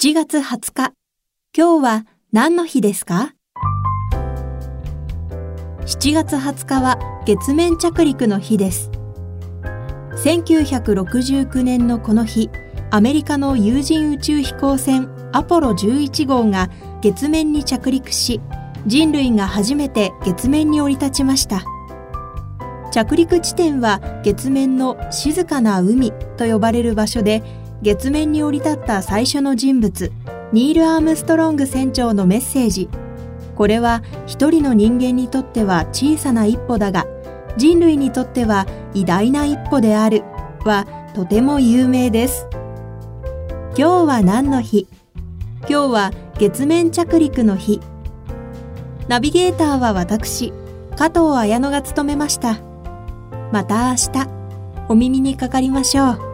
7月20日。今日は何の日ですか ?7 月20日は月面着陸の日です。1969年のこの日、アメリカの有人宇宙飛行船アポロ11号が月面に着陸し、人類が初めて月面に降り立ちました。着陸地点は月面の静かな海と呼ばれる場所で、月面に降り立った最初の人物、ニール・アームストロング船長のメッセージ。これは一人の人間にとっては小さな一歩だが、人類にとっては偉大な一歩であるはとても有名です。今日は何の日？今日は月面着陸の日。ナビゲーターは私、加藤綾乃が務めました。また明日、お耳にかかりましょう。